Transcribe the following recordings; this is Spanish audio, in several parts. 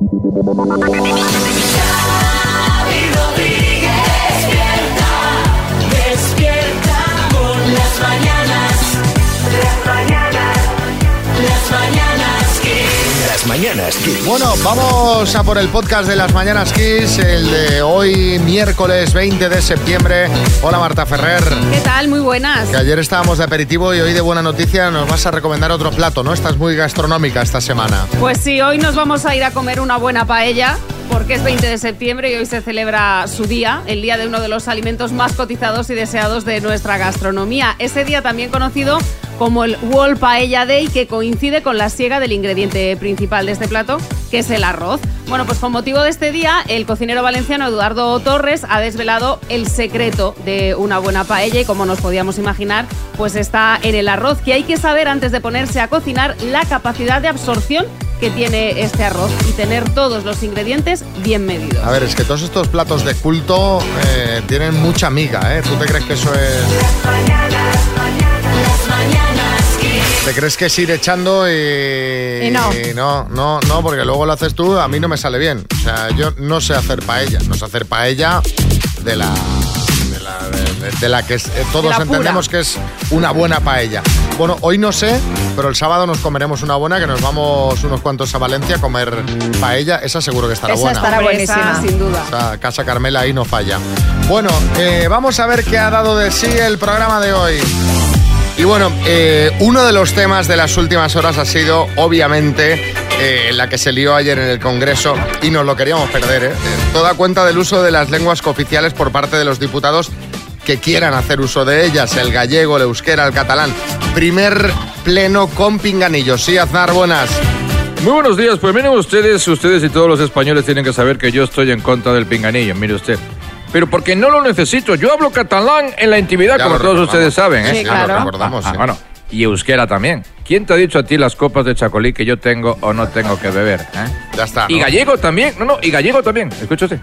Yeah. Mañanas Kiss. Bueno, vamos a por el podcast de las Mañanas Kiss, el de hoy, miércoles 20 de septiembre. Hola Marta Ferrer. ¿Qué tal? Muy buenas. Que ayer estábamos de aperitivo y hoy de buena noticia nos vas a recomendar otro plato, ¿no? Estás muy gastronómica esta semana. Pues sí, hoy nos vamos a ir a comer una buena paella. Porque es 20 de septiembre y hoy se celebra su día, el día de uno de los alimentos más cotizados y deseados de nuestra gastronomía. Ese día también conocido como el World Paella Day, que coincide con la siega del ingrediente principal de este plato, que es el arroz. Bueno, pues con motivo de este día, el cocinero valenciano Eduardo Torres ha desvelado el secreto de una buena paella y como nos podíamos imaginar, pues está en el arroz, que hay que saber antes de ponerse a cocinar la capacidad de absorción que tiene este arroz y tener todos los ingredientes bien medidos. A ver, es que todos estos platos de culto eh, tienen mucha miga, ¿eh? ¿Tú te crees que eso es...? Las mañanas Kiss. ¿Te crees que es ir echando y... Y no. no, no, no, porque luego lo haces tú, a mí no me sale bien. O sea, yo no sé hacer paella, no sé hacer paella de la... De la, de- de la que es- eh, todos De la pura. entendemos que es una buena paella. Bueno, hoy no sé, pero el sábado nos comeremos una buena, que nos vamos unos cuantos a Valencia a comer paella. Esa seguro que estará Esa buena. estará esa, buenísima. sin duda. O sea, Casa Carmela ahí no falla. Bueno, eh, vamos a ver qué ha dado de sí el programa de hoy. Y bueno, eh, uno de los temas de las últimas horas ha sido, obviamente, eh, la que se lió ayer en el Congreso y nos lo queríamos perder. ¿eh? Toda cuenta del uso de las lenguas cooficiales por parte de los diputados que quieran hacer uso de ellas, el gallego, el euskera, el catalán. Primer pleno con pinganillos. Sí, Aznar, buenas. Muy buenos días, pues miren ustedes, ustedes y todos los españoles tienen que saber que yo estoy en contra del pinganillo, mire usted. Pero porque no lo necesito, yo hablo catalán en la intimidad, Ya como todos ustedes saben, ¿eh? Sí, ya lo claro. recordamos, Ah, sí. bueno, y euskera también. ¿Quién te ha dicho a ti las copas de chacolí que yo tengo o no tengo que beber? eh? Ya está. Y gallego también, no, no, y gallego también, escúchate.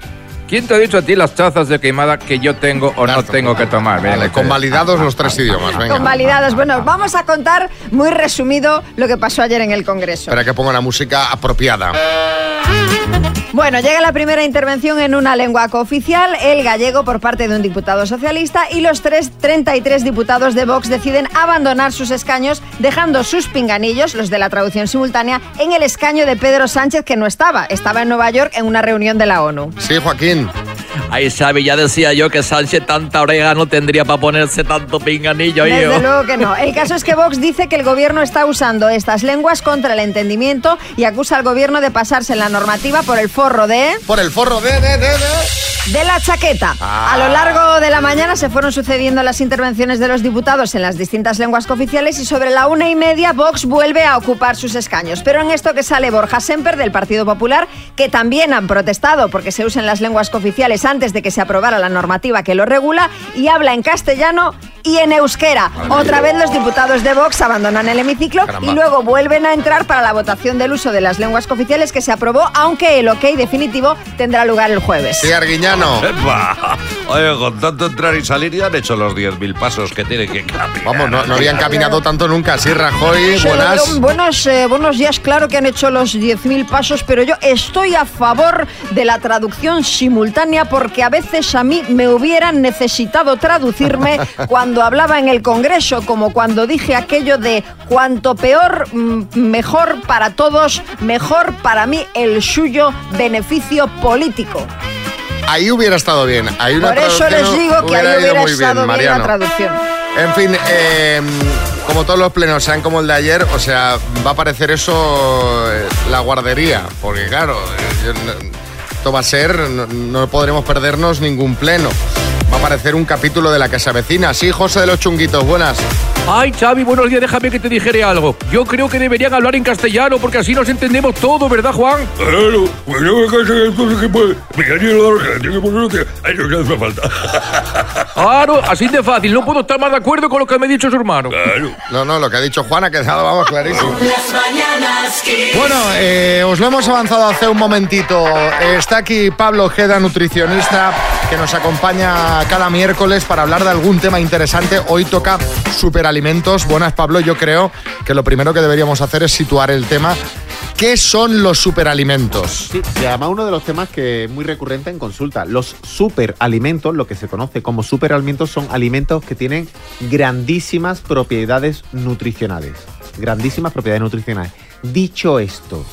¿Quién te ha dicho a ti las tazas de queimada que yo tengo o no tengo que tomar? Vale, convalidados los tres idiomas, venga. Convalidados. Bueno, vamos a contar muy resumido lo que pasó ayer en el Congreso. Espera que ponga la música apropiada. Bueno, llega la primera intervención en una lengua cooficial, el gallego por parte de un diputado socialista y los tres, 33 diputados de Vox deciden abandonar sus escaños dejando sus pinganillos, los de la traducción simultánea, en el escaño de Pedro Sánchez que no estaba, estaba en Nueva York en una reunión de la ONU. Sí, Joaquín. Amén. Ahí sabe, ya decía yo que Sánchez tanta oreja no tendría para ponerse tanto pinganillo. Desde yo. luego que no. El caso es que Vox dice que el gobierno está usando estas lenguas contra el entendimiento y acusa al gobierno de pasarse la normativa por el forro de... Por el forro de... de, de, de. de la chaqueta. Ah. A lo largo de la mañana se fueron sucediendo las intervenciones de los diputados en las distintas lenguas cooficiales y sobre la una y media Vox vuelve a ocupar sus escaños. Pero en esto que sale Borja Semper del Partido Popular, que también han protestado porque se usen las lenguas cooficiales antes de que se aprobara la normativa que lo regula y habla en castellano y en euskera. Otra vez los diputados de Vox abandonan el hemiciclo Caramba. y luego vuelven a entrar para la votación del uso de las lenguas cooficiales que se aprobó, aunque el ok definitivo tendrá lugar el jueves. Sí, Arguiñano. ¡Epa! Oye, con tanto entrar y salir ya han hecho los 10.000 pasos que tienen que caminar. Vamos, no, no habían caminado tanto nunca. Sí, Rajoy, buenas. bueno, buenos, eh, buenos días, claro que han hecho los 10.000 pasos, pero yo estoy a favor de la traducción simultánea porque a veces a mí me hubieran necesitado traducirme cuando hablaba en el Congreso, como cuando dije aquello de cuanto peor, mm, mejor para todos, mejor para mí el suyo beneficio político. Ahí hubiera estado bien. Ahí una Por eso les digo que ahí hubiera estado bien, la Mariano. traducción. En fin, eh, como todos los plenos sean como el de ayer, o sea, va a parecer eso eh, la guardería. Porque claro, eh, yo esto va a ser, no, no podremos perdernos ningún pleno. Parecer un capítulo de la casa vecina. Sí, José de los Chunguitos, buenas. Ay, Xavi, buenos días, déjame que te dijere algo. Yo creo que deberían hablar en castellano porque así nos entendemos todo, ¿verdad, Juan? Claro, pues yo me casé entonces que puede. Me caí en la oreja, tiene que poner Ay, no, que hace falta. Claro, así de fácil. No puedo estar más de acuerdo con lo que me ha dicho su hermano. Claro. No, no, lo que ha dicho Juan ha quedado, vamos, clarísimo. Las mañanas. Bueno, eh, os lo hemos avanzado hace un momentito. Eh, está aquí Pablo Ojeda, nutricionista, que nos acompaña cada miércoles para hablar de algún tema interesante. Hoy toca superalimentos. Buenas, Pablo. Yo creo que lo primero que deberíamos hacer es situar el tema. ¿Qué son los superalimentos? Sí, y además uno de los temas que es muy recurrente en consulta. Los superalimentos, lo que se conoce como superalimentos, son alimentos que tienen grandísimas propiedades nutricionales. Grandísimas propiedades nutricionales. Dicho esto,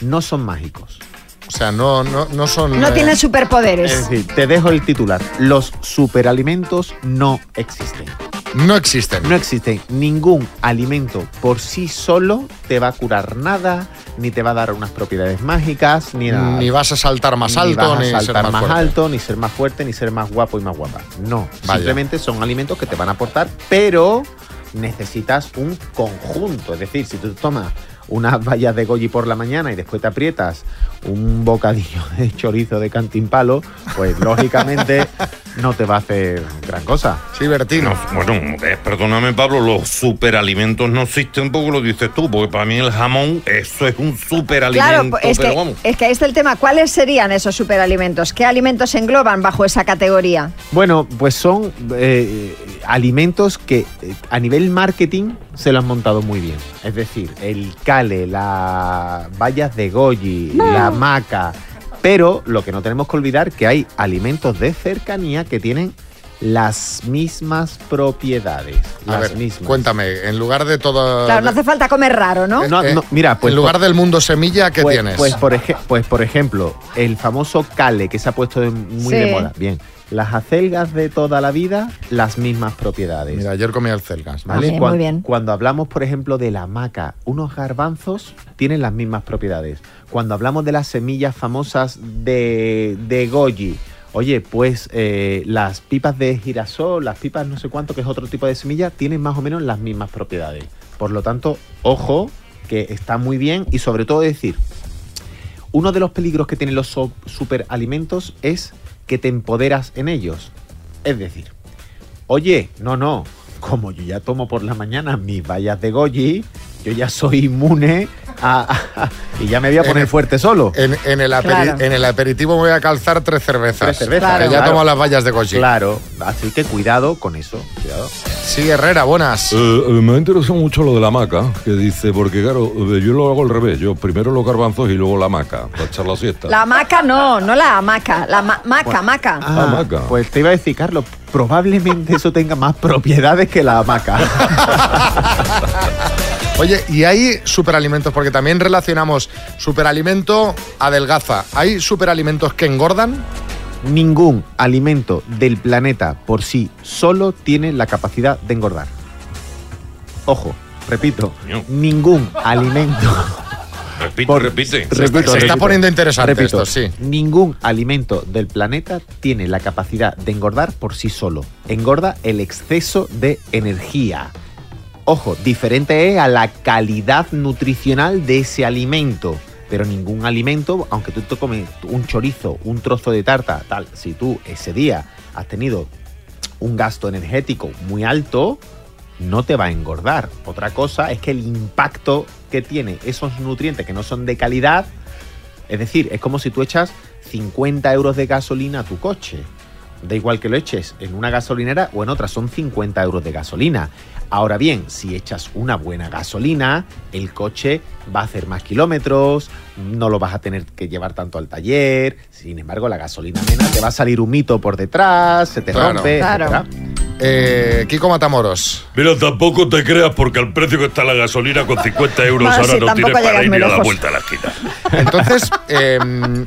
no son mágicos. O sea, no, no, no son... No eh, tienen superpoderes. Es decir, te dejo el titular. Los superalimentos no existen. no existen. No existe ningún alimento por sí solo te va a curar nada, ni te va a dar unas propiedades mágicas, ni nada. Ni vas a saltar más Ni alto, vas a ni ser saltar más, alto, ni ser más fuerte, ni ser más guapo y más guapa. No, Vaya. simplemente son alimentos que te van a aportar, pero necesitas un conjunto. Es decir, si tú tomas unas vallas de goji por la mañana y después te aprietas un bocadillo de chorizo de cantimpalo, pues lógicamente no te va a hacer gran cosa. Sí, Bertino. No, bueno, eh, perdóname Pablo, los superalimentos no existen porque lo dices tú, porque para mí el jamón, eso es un superalimento, Claro, es pero que, vamos. es que ahí está el tema. ¿Cuáles serían esos superalimentos? ¿Qué alimentos se engloban bajo esa categoría? Bueno, pues son eh, alimentos que eh, a nivel marketing se lo han montado muy bien. Es decir, el cale, las vallas de goji, la maca. Pero lo que no tenemos que olvidar que hay alimentos de cercanía que tienen las mismas propiedades. A las ver, mismas. cuéntame, en lugar de todo... Claro, no hace falta comer raro, ¿no? No, Eh, no, mira, pues en lugar por- del mundo semilla, ¿qué pues, tienes? Pues por, eje- pues por ejemplo, el famoso cale que se ha puesto muy Sí. de moda. Bien, las acelgas de toda la vida, las mismas propiedades. Mira, ayer comí alcelgas. ¿vale? Muy bien. Cuando hablamos, por ejemplo, de la maca, unos garbanzos tienen las mismas propiedades. Cuando hablamos de las semillas famosas de, de goji, oye, pues eh, las pipas de girasol, las pipas no sé cuánto, que es otro tipo de semilla, tienen más o menos las mismas propiedades. Por lo tanto, ojo, que está muy bien y sobre todo decir, uno de los peligros que tienen los superalimentos es que te empoderas en ellos. Es decir, oye, no, no, como yo ya tomo por la mañana mis vallas de goji, yo ya soy inmune a, a- y ya me voy a poner el- fuerte solo. En, en el aperi- Claro. en el aperitivo me voy a calzar tres cervezas. Tres cervezas, Que ya claro. tomo las vallas de Goji. Claro, así que cuidado con eso, cuidado. Sí, Herrera, buenas. Eh, eh, me ha interesado mucho lo de la maca, que dice, porque claro, eh, yo lo hago al revés, yo primero los garbanzos y luego la maca, para echar la siesta. La hamaca no, no la hamaca, la ma- maca, maca. Ah, maca. Pues te iba a decir, Carlos, probablemente eso tenga más propiedades que la hamaca. Oye, y hay superalimentos, porque también relacionamos superalimento adelgaza. ¿Hay superalimentos que engordan? Ningún alimento del planeta por sí solo tiene la capacidad de engordar. Ojo, repito, ningún alimento. Repite, Por- repite. Repito, se está poniendo interesante Repito, esto, sí. Ningún alimento del planeta tiene la capacidad de engordar por sí solo. Engorda el exceso de energía. Ojo, diferente es a la calidad nutricional de ese alimento. Pero ningún alimento, aunque tú te comes un chorizo, un trozo de tarta, tal, si tú ese día has tenido un gasto energético muy alto, no te va a engordar. Otra cosa es que el impacto que tiene esos nutrientes que no son de calidad, es decir, es como si tú echas 50 euros de gasolina a tu coche. Da igual que lo eches en una gasolinera o en otra, son 50 euros de gasolina. Ahora bien, si echas una buena gasolina, el coche va a hacer más kilómetros, no lo vas a tener que llevar tanto al taller. Sin embargo, la gasolina nena te va a salir un mito por detrás, se te Claro. rompe, Claro. etcétera. Eh, Kiko Matamoros. Mira, tampoco te creas porque al precio que está la gasolina con 50 euros Bueno, ahora sí, no tienes para ir ni a la vuelta a la esquina. Entonces, eh,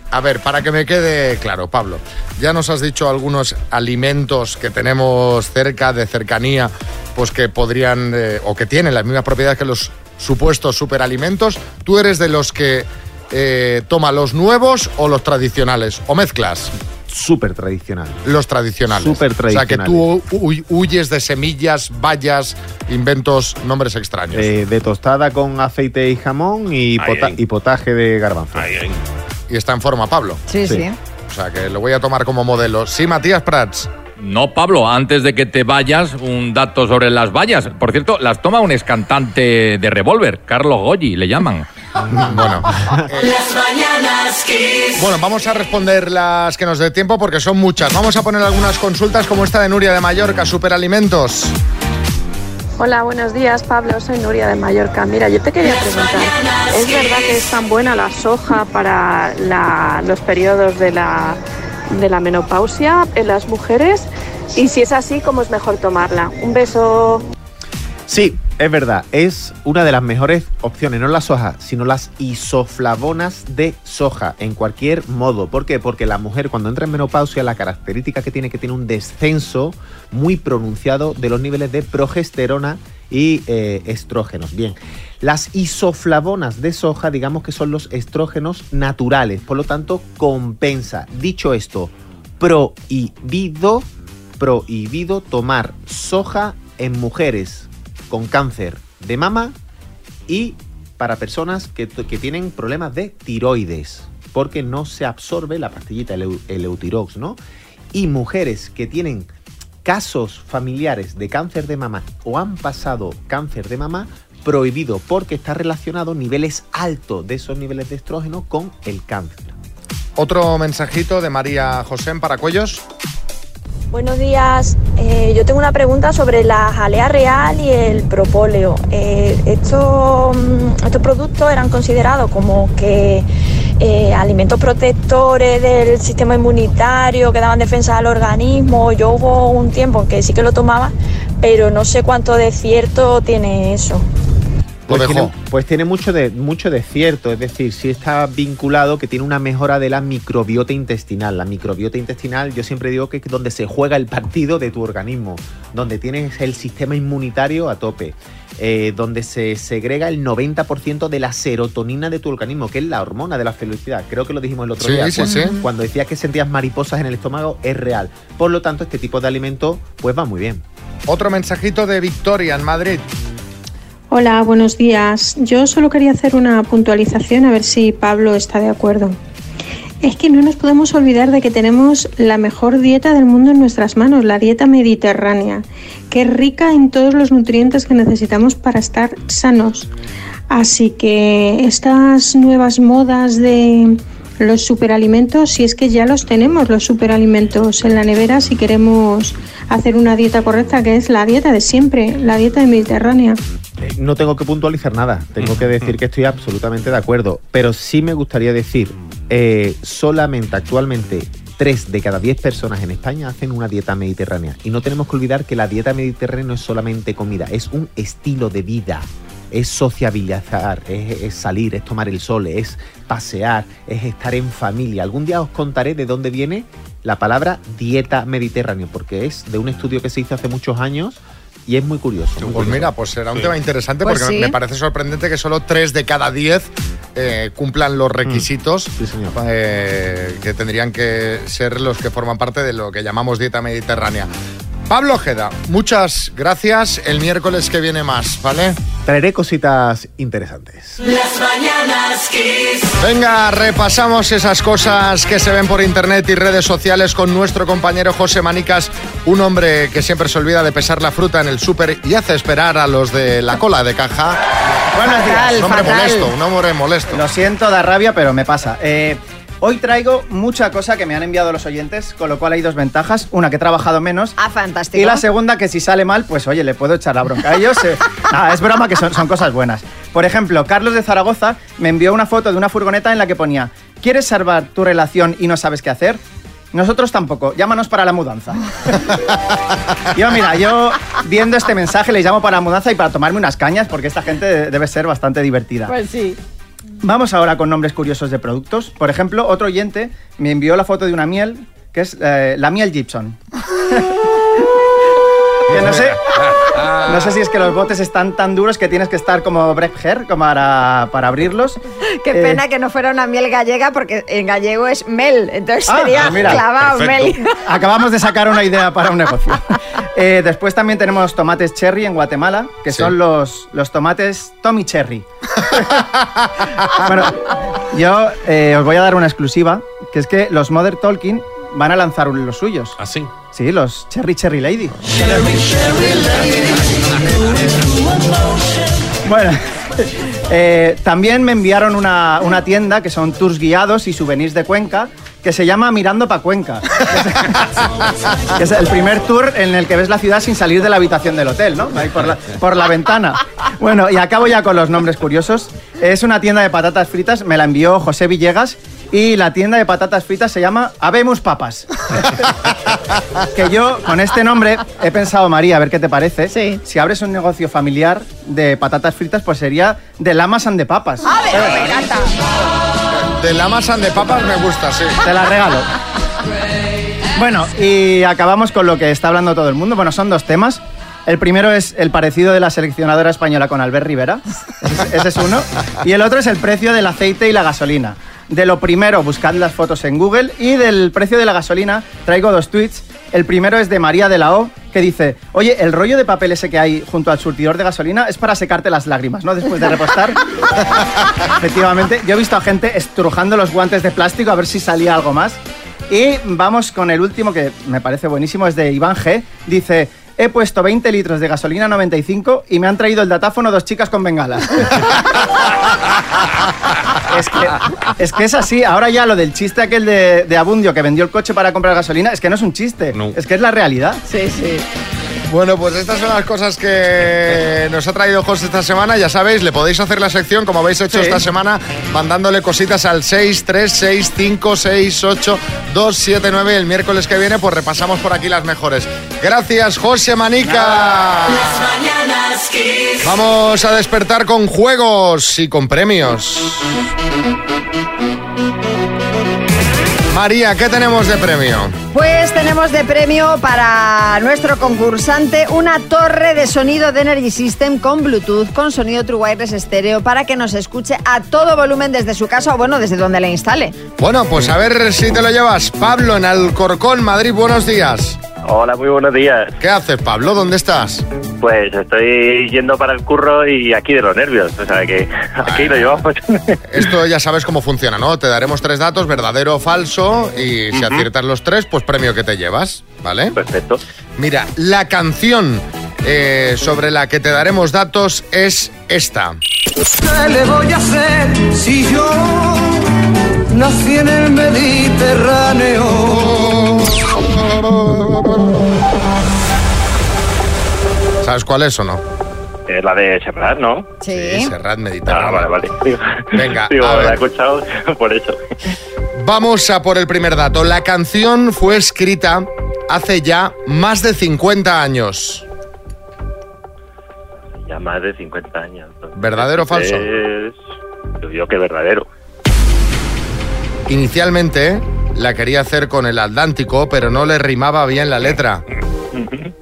a ver, para que me quede claro, Pablo, ya nos has dicho algunos alimentos que tenemos cerca, de cercanía, pues que podrían eh, o que tienen las mismas propiedades que los supuestos superalimentos. ¿Tú eres de los que eh, toma los nuevos o los tradicionales? ¿O mezclas? Súper tradicional. Los tradicionales. Súper O sea, que tú hu- huyes de semillas, vallas, inventos, nombres extraños. Eh, de tostada con aceite y jamón y, Ay, pota- ay. y potaje de garbanzo. Ay, ay. Y está en forma, Pablo. Sí, Sí. sí. O sea, que lo voy a tomar como modelo. Sí, Matías Prats. No, Pablo, antes de que te vayas, un dato sobre las vallas. Por cierto, las toma un escantante de revólver, Carlos Goyi, le llaman. Bueno, Las mañanas Kiss. bueno, vamos a responder las que nos dé tiempo porque son muchas. Vamos a poner algunas consultas como esta de Nuria de Mallorca, superalimentos. Hola, buenos días, Pablo. Soy Nuria de Mallorca. Mira, yo te quería preguntar, ¿es verdad que es tan buena la soja para la- los periodos de la, de la menopausia en las mujeres? Y si es así, ¿cómo es mejor tomarla? Un beso. Sí, es verdad, es una de las mejores opciones, no la soja, sino las isoflavonas de soja, en cualquier modo. ¿Por qué? Porque la mujer cuando entra en menopausia, la característica que tiene que tiene un descenso muy pronunciado de los niveles de progesterona y eh, estrógenos. Bien, las isoflavonas de soja, digamos que son los estrógenos naturales, por lo tanto, compensa. Dicho esto, prohibido, prohibido tomar soja en mujeres con cáncer de mama y para personas que, que tienen problemas de tiroides, porque no se absorbe la pastillita, el, eu- el Eutirox, ¿no? Y mujeres que tienen casos familiares de cáncer de mama o han pasado cáncer de mama, prohibido porque está relacionado niveles altos de esos niveles de estrógeno con el cáncer. Otro mensajito de María José en Paracuellos. Buenos días. Eh, yo tengo una pregunta sobre la jalea real y el propóleo. Eh, estos, mm, estos productos eran considerados como que eh, alimentos protectores del sistema inmunitario, que daban defensa al organismo. Yo hubo un tiempo en que sí que lo tomaba, pero no sé cuánto de cierto tiene eso. Pues tiene, pues tiene mucho de, mucho de cierto, es decir, sí está vinculado que tiene una mejora de la microbiota intestinal. La microbiota intestinal, yo siempre digo que es donde se juega el partido de tu organismo, donde tienes el sistema inmunitario a tope, eh, donde se segrega el 90% de la serotonina de tu organismo, que es la hormona de la felicidad. Creo que lo dijimos el otro Sí, día. sí, cuando, sí. cuando decías que sentías mariposas en el estómago, es real. Por lo tanto, este tipo de alimento, pues va muy bien. Otro mensajito de Victoria en Madrid. Hola, buenos días. Yo solo quería hacer una puntualización a ver si Pablo está de acuerdo. Es que no nos podemos olvidar de que tenemos la mejor dieta del mundo en nuestras manos, la dieta mediterránea, que es rica en todos los nutrientes que necesitamos para estar sanos. Así que estas nuevas modas de los superalimentos, si es que ya los tenemos, los superalimentos en la nevera, si queremos hacer una dieta correcta, que es la dieta de siempre, la dieta mediterránea. Eh, No tengo que puntualizar nada, tengo que decir que estoy absolutamente de acuerdo, pero sí me gustaría decir, eh, solamente actualmente 3 de cada 10 personas en España hacen una dieta mediterránea y no tenemos que olvidar que la dieta mediterránea no es solamente comida, es un estilo de vida. Es sociabilizar, es, es salir, es tomar el sol, es pasear, es estar en familia. Algún día os contaré de dónde viene la palabra dieta mediterránea, porque es de un estudio que se hizo hace muchos años y es muy curioso. muy Pues curioso. mira, pues será un Sí. tema interesante Pues porque sí. me parece sorprendente que solo 3 de cada 10 eh, cumplan los requisitos eh, que tendrían que ser los que forman parte de lo que llamamos dieta mediterránea. Pablo Ojeda, muchas gracias. El miércoles que viene más, ¿vale? Traeré cositas interesantes. Las mañanas Kiss. Venga, repasamos esas cosas que se ven por internet y redes sociales con nuestro compañero José Manicas, un hombre que siempre se olvida de pesar la fruta en el súper y hace esperar a los de la cola de caja. Buenos días. Un hombre fatal. molesto, un hombre molesto. Lo siento, da rabia, pero me pasa. Eh, hoy traigo mucha cosa que me han enviado los oyentes, con lo cual hay dos ventajas. Una, que he trabajado menos. Ah, fantástico. Y la segunda, que si sale mal, pues oye, le puedo echar la bronca a ellos. eh. Nada, es broma que son, son cosas buenas. Por ejemplo, Carlos de Zaragoza me envió una foto de una furgoneta en la que ponía, ¿quieres salvar tu relación y no sabes qué hacer? Nosotros tampoco, llámanos para la mudanza. yo, mira, yo viendo este mensaje les llamo para la mudanza y para tomarme unas cañas, porque esta gente de- debe ser bastante divertida. Pues sí. Vamos ahora con nombres curiosos de productos. Por ejemplo, otro oyente me envió la foto de una miel, que es eh, la miel Gibson. que no sé, no sé si es que los botes están tan duros que tienes que estar como Brecher como para, para abrirlos. Qué Eh, pena que no fuera una miel gallega porque en gallego es mel, entonces Ah, sería mira, clavado perfecto. mel. Acabamos de sacar una idea para un negocio. Eh, después también tenemos tomates cherry en Guatemala, que Sí. son los, los tomates Tommy Cherry. bueno, yo eh, os voy a dar una exclusiva, que es que los Mother Talking van a lanzar los suyos. ¿Ah, sí? Sí, los Cherry Cherry Lady. Bueno, eh, también me enviaron una, una tienda que son tours guiados y souvenirs de Cuenca que se llama Mirando pa' Cuenca. que es el primer tour en el que ves la ciudad sin salir de la habitación del hotel, ¿no? Ahí por la, por la ventana. Bueno, y acabo ya con los nombres curiosos. Es una tienda de patatas fritas, me la envió José Villegas. Y la tienda de patatas fritas se llama Habemos Papas. que yo, con este nombre, he pensado, María, a ver qué te parece. Sí. Si abres un negocio familiar de patatas fritas, pues sería de Lamas and de Papas. A ver, me encanta. De la masa de papas me gusta, sí. Te la regalo. Bueno, y acabamos con lo que está hablando todo el mundo. Bueno, son dos temas. El primero es el parecido de la seleccionadora española con Albert Rivera. Ese, es uno. Y el otro es el precio del aceite y la gasolina. De lo primero, buscad las fotos en Google. Y del precio de la gasolina, traigo dos tweets. El primero es de María de la O, que dice: Oye, el rollo de papel ese que hay junto al surtidor de gasolina es para secarte las lágrimas, ¿no? Después de repostar. Efectivamente, yo he visto a gente estrujando los guantes de plástico a ver si salía algo más. Y vamos con el último que me parece buenísimo, es de Iván G. Dice, he puesto 20 litros de gasolina 95 y me han traído el datáfono dos chicas con bengalas. es, que, es que es así, ahora ya lo del chiste aquel de, de Abundio que vendió el coche para comprar gasolina, es que no es un chiste, es que es la realidad. Sí, sí. Bueno, pues estas son las cosas que nos ha traído José esta semana. Ya sabéis, le podéis hacer la sección como habéis hecho Sí. esta semana, mandándole cositas al 636568279. El miércoles que viene, pues repasamos por aquí las mejores. Gracias, José Manica. Vamos a despertar con juegos y con premios. María, ¿qué tenemos de premio? Pues tenemos de premio para nuestro concursante una torre de sonido de Energy System con Bluetooth, con sonido True Wireless estéreo, para que nos escuche a todo volumen desde su casa o, bueno, desde donde la instale. Bueno, pues a ver si te lo llevas. Pablo, en Alcorcón, Madrid, buenos días. Hola, muy buenos días. ¿Qué haces, Pablo? ¿Dónde estás? Pues estoy yendo para el curro y aquí de los nervios. O sea que aquí lo llevamos. Esto ya sabes cómo funciona, ¿no? Te daremos tres datos, verdadero o falso, y si aciertas los tres, pues premio que te llevas, ¿vale? Perfecto. Mira, la canción eh, sobre la que te daremos datos es esta. ¿Qué le voy a hacer si yo nací en el Mediterráneo? ¿Sabes cuál es o no? Es la de Serrat, ¿no? Sí. Serrat Ah, Mediterráneo. vale, vale. Digo- Venga, Digo, a la he escuchado por eso. Vamos a por el primer dato. La canción fue escrita hace ya más de 50 años. Ya más de 50 años. entonces, ¿Verdadero o falso? Es... Yo digo que verdadero. Inicialmente la quería hacer con el Atlántico, pero no le rimaba bien la letra.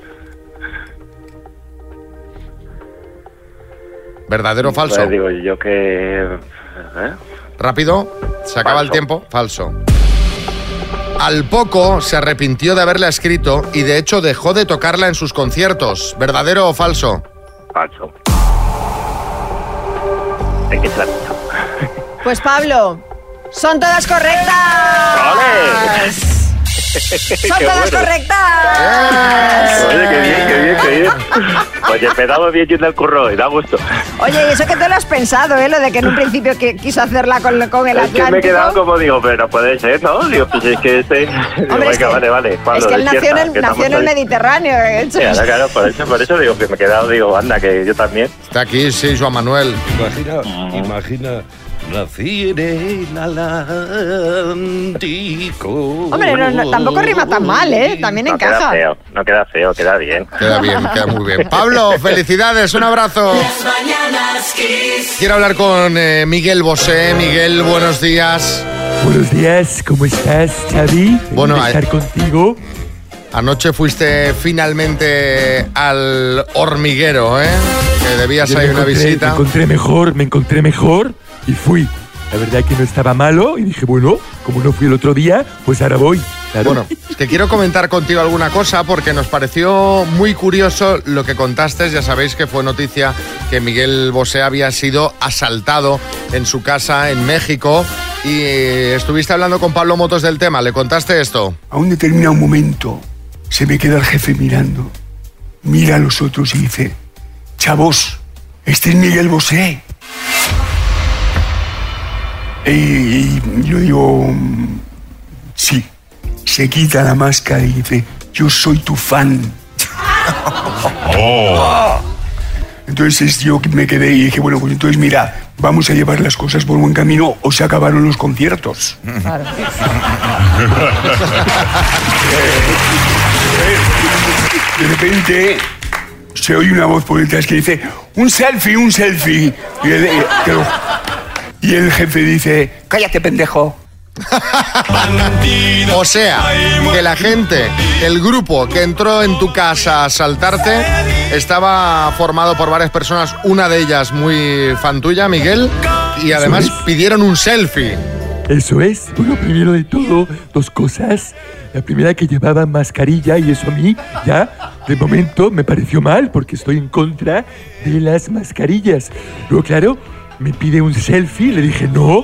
¿Verdadero o falso? Pues digo yo que... ¿eh? Rápido, se acaba el tiempo. Falso. Al poco se arrepintió de haberla escrito y de hecho dejó de tocarla en sus conciertos. ¿Verdadero o falso? Falso. Hay que ser Pues Pablo, son todas correctas. Son todas bueno. correctas. Oye, qué bien, qué bien, qué bien. Pues empezamos bien yendo al curro y da gusto. Oye, y eso que te lo has pensado, ¿eh? Lo de que en un principio que quiso hacerla con, con el Es que me he quedado como digo, pero no puede ser, ¿no? Digo, pues es que este... Digo, Hombre, es que- vale, vale. Pablo, es que él nació en el, que nació en el estamos ahí. Mediterráneo. de hecho. Claro, claro, por eso, por eso digo que me he quedado, digo, anda, que yo también. Está aquí, sí, Joan Manuel. Imagina, imagina, nací en el Atlántico. Hombre, no, no, tampoco rima tan mal, ¿eh? También No queda encaja. feo, no queda feo, queda bien. Queda bien, queda muy bien. Pablo, felicidades, un abrazo. Mañanas Kiss. Quiero hablar con eh, Miguel Bosé. Miguel, buenos días. Buenos días, ¿cómo estás, Xavi? Bueno, a- estar contigo. Anoche fuiste finalmente al hormiguero, ¿eh? Que debías me una encontré- visita. Me encontré mejor, me encontré mejor y fui. La verdad que no estaba malo y dije, bueno, como no fui el otro día, pues ahora voy. Claro. Bueno, es que quiero comentar contigo alguna cosa porque nos pareció muy curioso lo que contaste. Ya sabéis que fue noticia que Miguel Bosé había sido asaltado en su casa en México y eh, estuviste hablando con Pablo Motos del tema. ¿Le contaste esto? A un determinado momento se me queda el jefe mirando, mira a los otros y dice, chavos, este es Miguel Bosé. Y, y yo digo, Sí, se quita la máscara y dice, yo soy tu fan. Entonces yo me quedé y dije, bueno, pues entonces mira, vamos a llevar las cosas por buen camino o se acabaron los conciertos. De repente se oye una voz por detrás que dice, un selfie, un selfie. Y el, eh, que lo- y el jefe dice, cállate pendejo. O sea, que la gente, el grupo que entró en tu casa a asaltarte, estaba formado por varias personas, una de ellas muy fan tuya, Miguel, y además es. pidieron un selfie. Eso es. Bueno, primero de todo, dos cosas. La primera que llevaba mascarilla y eso a mí ya de momento me pareció mal porque estoy en contra de las mascarillas. Luego, claro, me pide un selfie, le dije, no,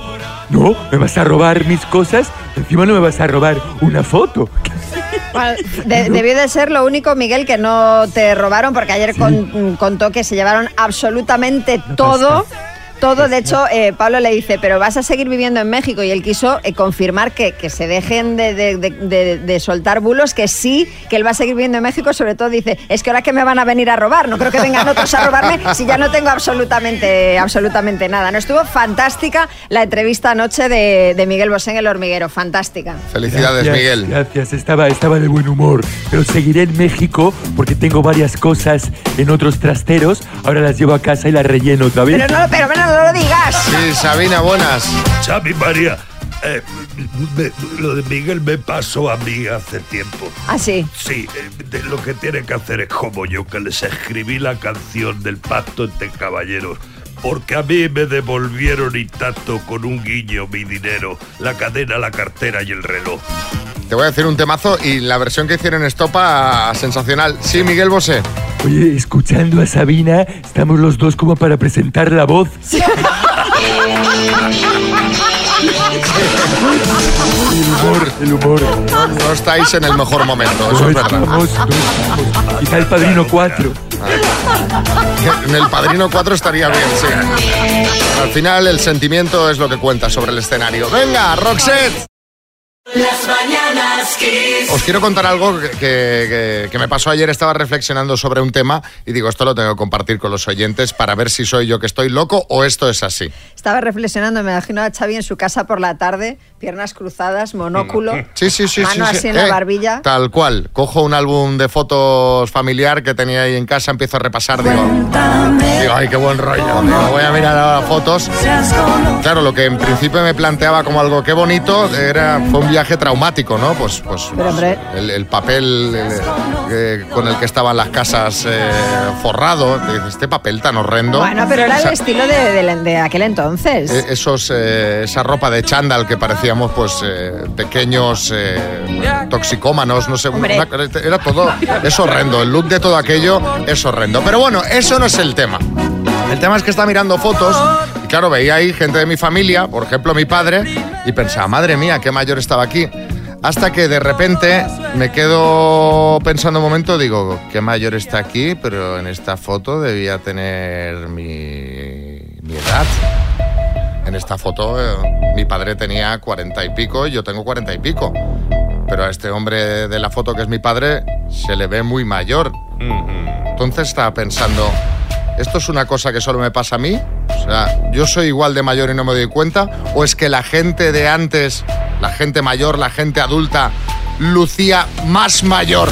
no, me vas a robar mis cosas, encima no me vas a robar una foto. De- debió de ser lo único, Miguel, que no te robaron, porque ayer con- contó que se llevaron absolutamente todo. Todo, de hecho, eh, Pablo le dice, pero vas a seguir viviendo en México y él quiso eh, confirmar que, que se dejen de, de- de- de- de soltar bulos, que sí, que él va a seguir viviendo en México, sobre todo dice, es que ahora que me van a venir a robar, no creo que vengan otros a robarme si ya no tengo absolutamente, absolutamente nada. No estuvo fantástica la entrevista anoche de, de Miguel Bosé en El Hormiguero, fantástica. Felicidades, Gracias, Miguel. Gracias, estaba, estaba de buen humor. Pero seguiré en México porque tengo varias cosas en otros trasteros. Ahora las llevo a casa y las relleno otra vez. Pero no, pero, pero no lo digas. Sí, Sabina, buenas. Xavi María, eh, me- lo de Miguel me pasó a mí hace tiempo. Ah, sí. Sí, eh, de- lo que tiene que hacer es como yo, que les escribí la canción del pacto entre caballeros. Porque a mí me devolvieron intacto con un guiño mi dinero, la cadena, la cartera y el reloj. Te voy a decir un temazo y la versión que hicieron Estopa, sensacional. Sí, Miguel Bosé. Oye, escuchando a Sabina, estamos los dos como para presentar la voz. El humor, el humor. No, no estáis en el mejor momento, eso No es verdad. estamos, no estamos. Quizá el padrino 4. En el Padrino 4 estaría bien, sí. Al final el sentimiento es lo que cuenta sobre el escenario. Venga, Roxette. Las mañanas Kiss. Os quiero contar algo que, que- que- que me pasó ayer. Estaba reflexionando sobre un tema y digo, esto lo tengo que compartir con los oyentes para ver si soy yo que estoy loco o esto es así. Estaba reflexionando, me imagino a Xavi en su casa por la tarde, piernas cruzadas, monóculo, Sí, sí, sí. mano sí, sí. así en la Eh, barbilla. Tal cual. Cojo un álbum de fotos familiar que tenía ahí en casa, empiezo a repasar, digo, digo ay, qué buen rollo. Digo, voy a mirar ahora fotos. Claro, lo que en principio me planteaba como algo qué bonito era fue un viaje traumático, ¿no? Pues, pues, Pero, hombre. el, el papel eh, eh, con el que estaban las casas eh, forrado, este papel tan horrendo. Bueno, pero era el estilo de, de- de aquel entonces. eh, esos, eh, esa ropa de chándal que parecíamos pues eh, pequeños eh, toxicómanos, no sé, una- era todo, es horrendo, el look de todo aquello es horrendo. Pero bueno, eso no es el tema. El tema es que está mirando fotos y claro, veía ahí gente de mi familia, por ejemplo mi padre, y pensaba, madre mía, qué mayor estaba aquí. Hasta que de repente me quedo pensando un momento, digo, qué mayor está aquí, pero en esta foto debía tener mi, mi edad. En esta foto eh, mi padre tenía cuarenta y pico y yo tengo cuarenta y pico. Pero a este hombre de la foto que es mi padre se le ve muy mayor. Entonces estaba pensando, ¿esto es una cosa que solo me pasa a mí? O sea, ¿yo soy igual de mayor y no me doy cuenta? ¿O es que la gente de antes, la gente mayor, la gente adulta, lucía más mayor?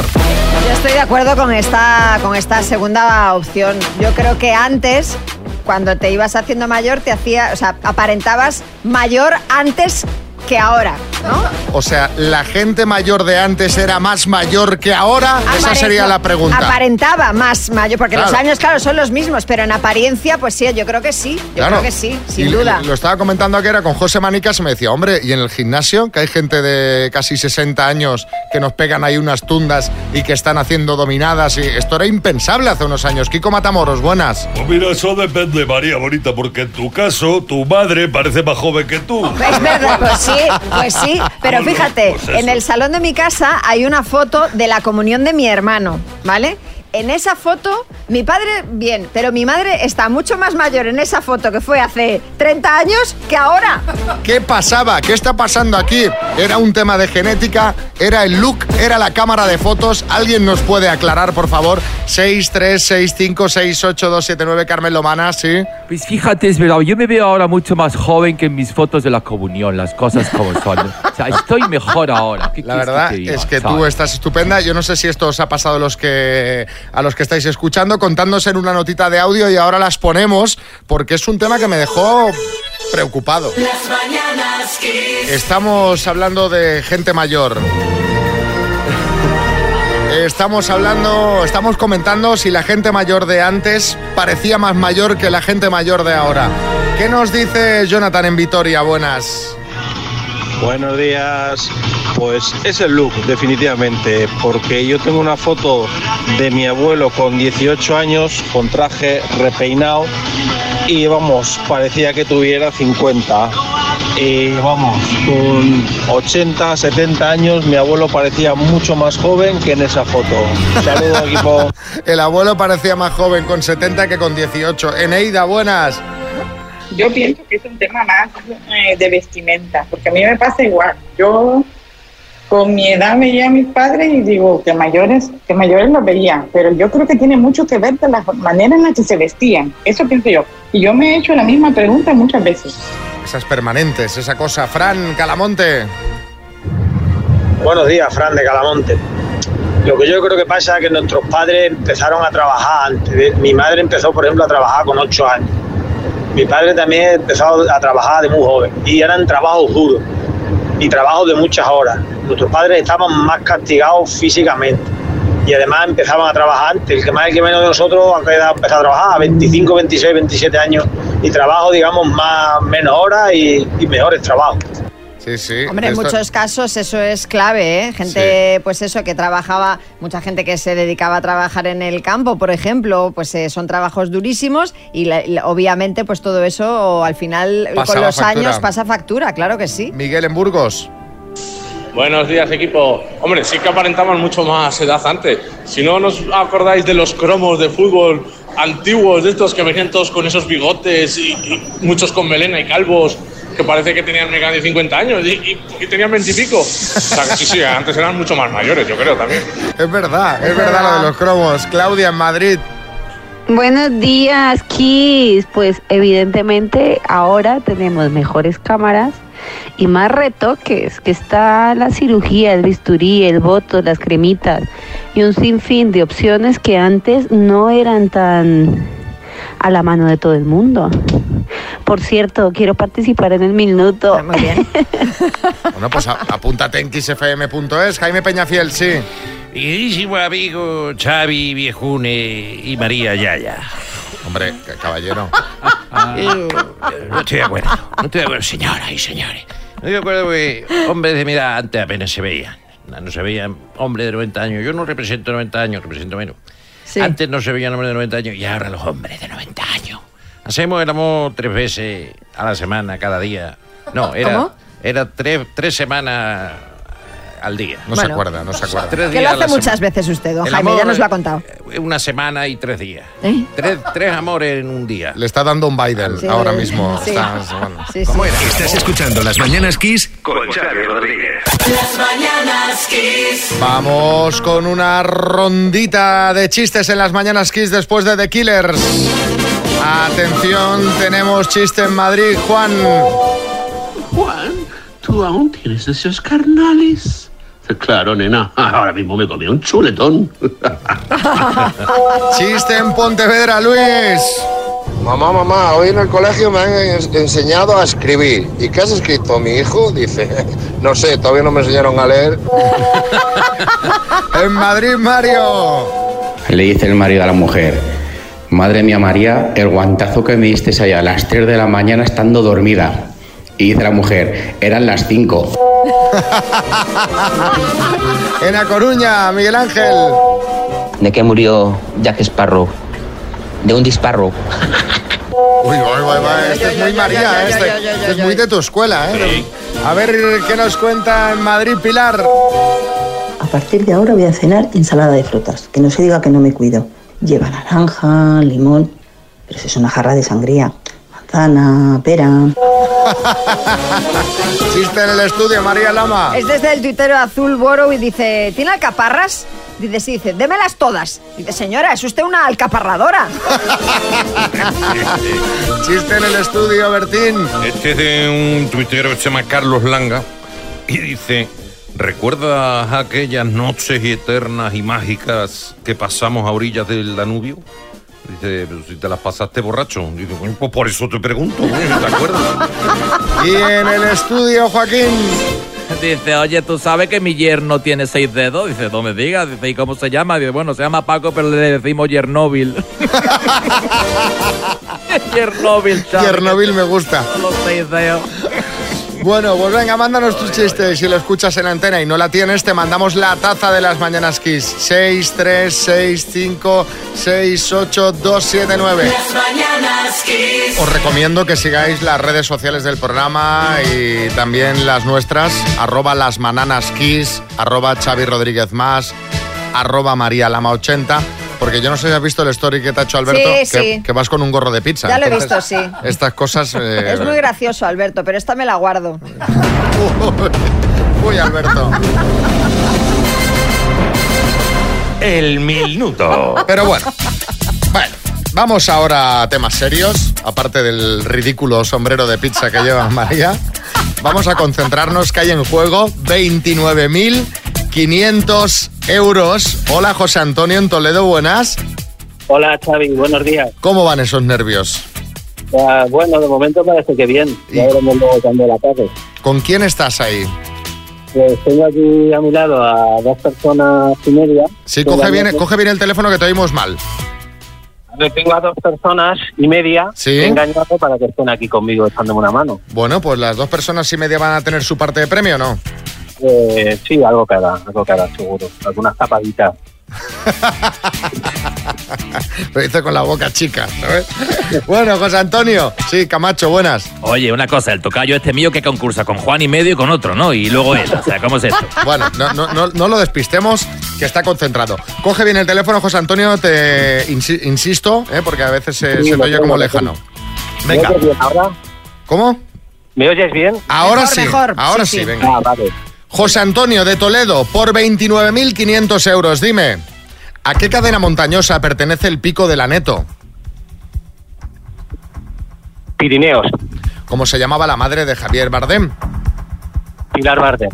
Yo estoy de acuerdo con esta, con esta segunda opción. Yo creo que antes, cuando te ibas haciendo mayor, te hacía, o sea, aparentabas mayor antes que ahora, ¿no? O sea, ¿la gente mayor de antes era más mayor que ahora? Esa sería la pregunta. Aparentaba más mayor, porque los años, claro, son los mismos, pero en apariencia, pues sí, yo creo que sí. Yo Claro. creo que sí, sin Y duda. Lo estaba comentando aquí era con José Manicas y me decía, hombre, y en el gimnasio, que hay gente de casi 60 años que nos pegan ahí unas tundas y que están haciendo dominadas. y Esto era impensable hace unos años. Kiko Matamoros, buenas. Pues mira, eso depende, María Bonita, porque en tu caso, tu madre parece más joven que tú. Es verdad, pues sí, pues sí. Pero fíjate, pues en el salón de mi casa hay una foto de la comunión de mi hermano, ¿vale? En esa foto, mi padre, bien, pero mi madre está mucho más mayor en esa foto que fue hace 30 años que ahora. ¿Qué pasaba? ¿Qué está pasando aquí? ¿Era un tema de genética? ¿Era el look? ¿Era la cámara de fotos? ¿Alguien nos puede aclarar, por favor? 6, 3, 6, 5, 6, 8, 2, 7, 9, Carmen Lomana, ¿sí? Pues fíjate, es verdad, yo me veo ahora mucho más joven que en mis fotos de la comunión, las cosas como son. O sea, estoy mejor ahora. ¿Qué La verdad te diga, es que tú estás estupenda. Yo no sé si esto os ha pasado a los que a los que estáis escuchando, contándose en una notita de audio y ahora las ponemos porque es un tema que me dejó preocupado. Estamos hablando de gente mayor. Estamos hablando, estamos comentando si la gente mayor de antes parecía más mayor que la gente mayor de ahora. ¿Qué nos dice Jonathan en Vitoria? Buenas. Buenos días. Pues es el look, definitivamente, porque yo tengo una foto de mi abuelo con 18 años, con traje repeinado, y vamos, parecía que tuviera 50. Y vamos, con 80, 70 años, mi abuelo parecía mucho más joven que en esa foto. Saludos, equipo. El abuelo parecía más joven con 70 que con 18. Eneida, buenas. Yo pienso que es un tema más eh, de vestimenta, porque a mí me pasa igual. Yo con mi edad veía a mis padres y digo que mayores, que mayores los veía, pero yo creo que tiene mucho que ver de la manera en la que se vestían. Eso pienso yo. Y yo me he hecho la misma pregunta muchas veces. Esas permanentes, esa cosa. Fran Calamonte. Buenos días, Fran de Calamonte. Lo que yo creo que pasa es que nuestros padres empezaron a trabajar antes. Mi madre empezó, por ejemplo, a trabajar con 8 años. Mi padre también empezó a trabajar de muy joven y eran trabajos duros y trabajos de muchas horas. Nuestros padres estaban más castigados físicamente y además empezaban a trabajar antes. El que más, el que menos de nosotros ha quedado- empezado a trabajar a 25, 26, 27 años y trabajo, digamos, más menos horas y, y mejores trabajos. Sí, sí. Hombre, en Esto- muchos casos eso es clave, ¿eh? Gente, pues eso, que trabajaba, mucha gente que se dedicaba a trabajar en el campo, por ejemplo, pues eh, son trabajos durísimos y la- la- obviamente pues todo eso al final con los factura. años pasa factura, claro que sí. Miguel en Burgos. Buenos días, equipo. Hombre, sí que aparentamos mucho más edad antes. Si no nos acordáis de los cromos de fútbol antiguos, de estos que venían todos con esos bigotes y, y muchos con melena y calvos, que parece que tenían menos de 50 años y, y- y tenían 20 y pico. O sea, que sí, sí, antes eran mucho más mayores, yo creo también. Es verdad, es verdad lo de los cromos. Claudia en Madrid. Buenos días, Kiss. Pues evidentemente ahora tenemos mejores cámaras y más retoques, que está la cirugía, el bisturí, el voto, las cremitas y un sinfín de opciones que antes no eran tan a la mano de todo el mundo. Por cierto, quiero participar en el minuto. Muy bien. Bueno, pues a- apúntate en xfm.es. Jaime Peñafiel, sí. Queridísimo amigo Xavi Viejune y María Yaya. Hombre, caballero. Yo no estoy de acuerdo. No estoy de acuerdo, señoras y señores. No estoy de acuerdo que hombres de mi edad antes apenas se veían. No se veían hombres de 90 años. Yo no represento 90 años, represento menos. Antes no se veían hombres de 90 años y ahora los hombres de 90 años. Hacemos el amor tres veces a la semana, cada día. No, era, ¿Cómo? era tres, tres semanas al día. No se acuerda, no se acuerda. Tres Que lo hace muchas semana. veces usted, don El Jaime, ya nos lo ha contado. Una semana y tres días. ¿Eh? Tres, tres amores en un día. Le está dando un Biden Sí. ahora mismo. Sí. Está- bueno. ¿Cómo era? Estás escuchando Las Mañanas Kiss con Xavi Rodríguez. Las mañanas Kiss. Vamos con una rondita de chistes en las mañanas Kiss después de The Killers. Atención, tenemos chiste en Madrid, Juan. Juan, ¿tú aún tienes esos carnales? Claro, nena. Ahora mismo me comí un chuletón. Chiste en Pontevedra, Luis. Mamá, mamá, hoy en el colegio me han ens- enseñado a escribir. ¿Y qué has escrito, mi hijo? Dice, no sé, todavía no me enseñaron a leer. En Madrid, Mario. Le dice el marido a la mujer, madre mía María, el guantazo que me diste allá a las 3 de la mañana estando dormida. Y dice la mujer, eran las 5. En A Coruña, Miguel Ángel. ¿De qué murió Jack Sparrow? De un disparo. Uy, uy, uy, uy, este es muy María, este, es muy de tu escuela, ¿eh? A ver qué nos cuenta en Madrid, Pilar. partir de ahora voy a cenar ensalada de frutas. Que no se diga que no me cuido. Lleva naranja, limón, pero si es una jarra de sangría. Manzana, pera. Chiste en el estudio, María Lama. Es desde el tuitero Azul Boro y dice, ¿tiene alcaparras? Dice, sí, dice, démelas todas. Dice, señora, es usted una alcaparradora. Chiste en el estudio, Bertín. Este es de un tuitero que se llama Carlos Langa y dice, ¿recuerdas aquellas noches eternas y mágicas que pasamos a orillas del Danubio? Dice, pero si te las pasaste borracho. Dice, "Coño, pues por eso te pregunto, ¿te acuerdas? Y en el estudio, Joaquín. Dice, oye, tú sabes que mi yerno tiene seis dedos. Dice, no me digas. Dice, ¿y cómo se llama? Dice, bueno, se llama Paco, pero le decimos Yernóbil. Yernóbil, chaval. Chernobyl me gusta. Los seis dedos. Bueno, pues venga, mándanos tu chiste. Si lo escuchas en antena y no la tienes, te mandamos la taza de las mañanas Kiss. 6, 3, 6, 5, 6, 8, 2, 7, 9. Las mañanas Kiss. Os recomiendo que sigáis las redes sociales del programa y también las nuestras, arroba las mananas kiss, arroba Xavi Rodríguez más, arroba María Lama 80, porque yo no sé si has visto el story que te ha hecho Alberto, Sí, que, sí. que vas con un gorro de pizza. Ya lo he visto, sí. Estas cosas... eh, Es muy gracioso, Alberto, pero esta me la guardo. Uy, Alberto. El minuto. Pero bueno, bueno, vamos ahora a temas serios, aparte del ridículo sombrero de pizza que lleva María. Vamos a concentrarnos que hay en juego 29.500 euros. Hola, José Antonio en Toledo, buenas. Hola Xavi, buenos días. ¿Cómo van esos nervios? Ah, bueno, de momento parece que bien. Ya veremos luego cuando la pase. ¿Con quién estás ahí? Pues tengo aquí a mi lado a dos personas y media. Sí, coge bien, coge bien el teléfono que te oímos mal. Tengo a dos personas y media Sí. engañado para que estén aquí conmigo echándome una mano. Bueno, pues las dos personas y media van a tener su parte de premio, ¿no? Eh, sí, algo cada, algo cada, seguro. Algunas tapaditas. Lo hice con la boca chica, ¿sabes? bueno, José Antonio. Sí, Camacho, buenas. Oye, una cosa, el tocayo este mío que concursa con Juan y medio y con otro, ¿no? Y luego él. O sea, ¿cómo es esto? Bueno, no, no, no, no lo despistemos, que está concentrado. Coge bien el teléfono, José Antonio, te insi- insisto, ¿eh? porque a veces se, Sí, te oye como lejano. ¿Me Venga. oyes bien ahora? ¿Cómo? ¿Me oyes bien? Ahora sí, ahora sí, venga. Ah, vale. José Antonio de Toledo, por 29.500 euros, dime, ¿a qué cadena montañosa pertenece el pico de la Neto? Pirineos. ¿Cómo se llamaba la madre de Javier Bardem? Pilar Bardem.